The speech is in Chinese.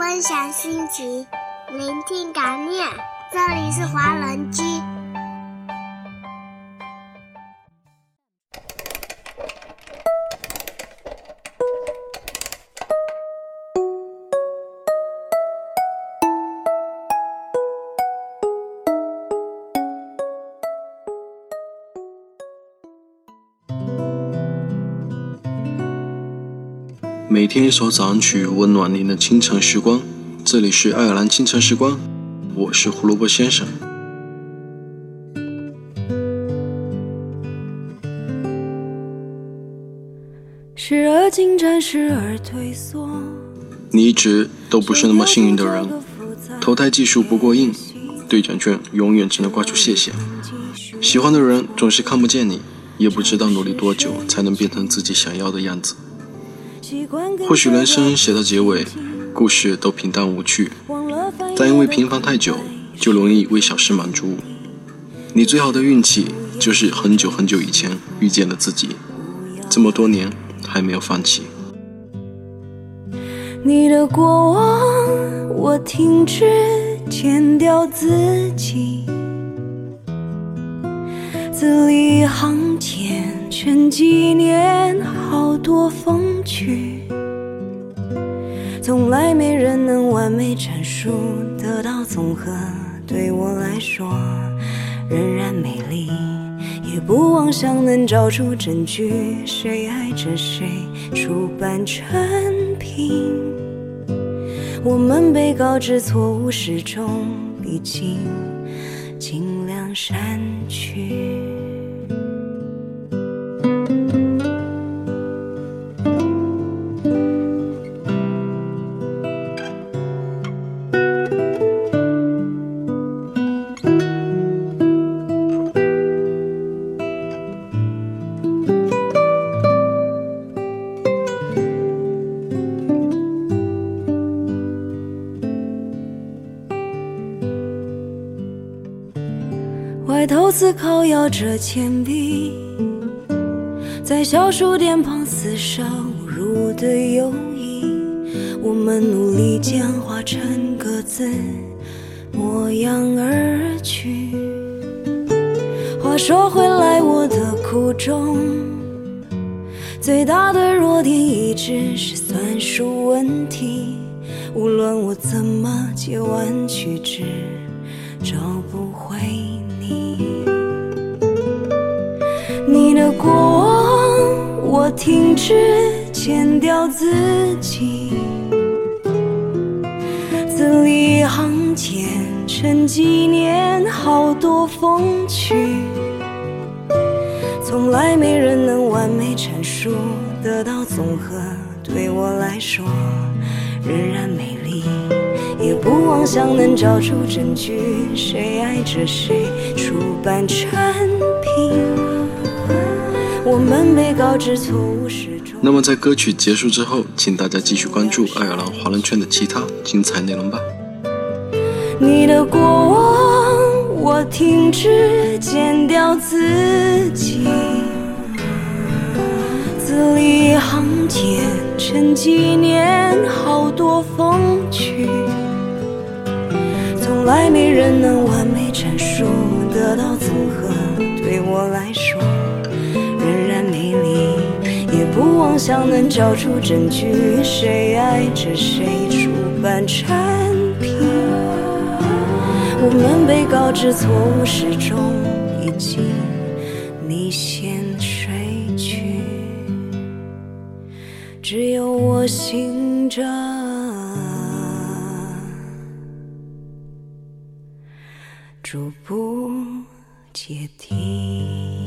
分享心情，聆听感念。这里是华人居。每天一首早安曲，温暖您的清晨时光。这里是爱尔兰清晨时光，我是胡萝卜先生。时而进展，时而退缩。你一直都不是那么幸运的人，投胎技术不过硬，兑奖券永远只能挂出谢谢。喜欢的人总是看不见你，也不知道努力多久才能变成自己想要的样子。或许人生写到结尾，故事都平淡无趣，但因为平凡太久，就容易为小事满足。你最好的运气，就是很久很久以前遇见了自己，这么多年还没有放弃。你的过往，我停止剪掉自己，字里行间全纪念好多风趣，从来没人能完美阐述，得到综合，对我来说仍然美丽。也不妄想能找出证据，谁爱着谁，出版成品。我们被告知错误始终，毕竟尽量删去。歪头思考，摇着铅笔，在小数点旁厮杀侮辱的友谊。我们努力简化成各自模样而去。话说回来，我的苦衷，最大的弱点一直是算术问题。无论我怎么截弯曲直，找不回停止剪掉自己，字里行间成纪念好多风趣。从来没人能完美阐述，得到综合，对我来说仍然美丽。也不妄想能找出证据，谁爱着谁，出版成品。我们被告知错误始终。那么在歌曲结束之后，请大家继续关注爱尔兰华人圈的其他精彩内容吧。你的过往，我停止剪掉自己，字里行间沉几年好多风趣。从来没人能完美阐述，得到也不妄想能找出证据，谁爱着谁，出版产品。我们被告知错误始终，已经你先睡去，只有我醒着，逐步阶梯。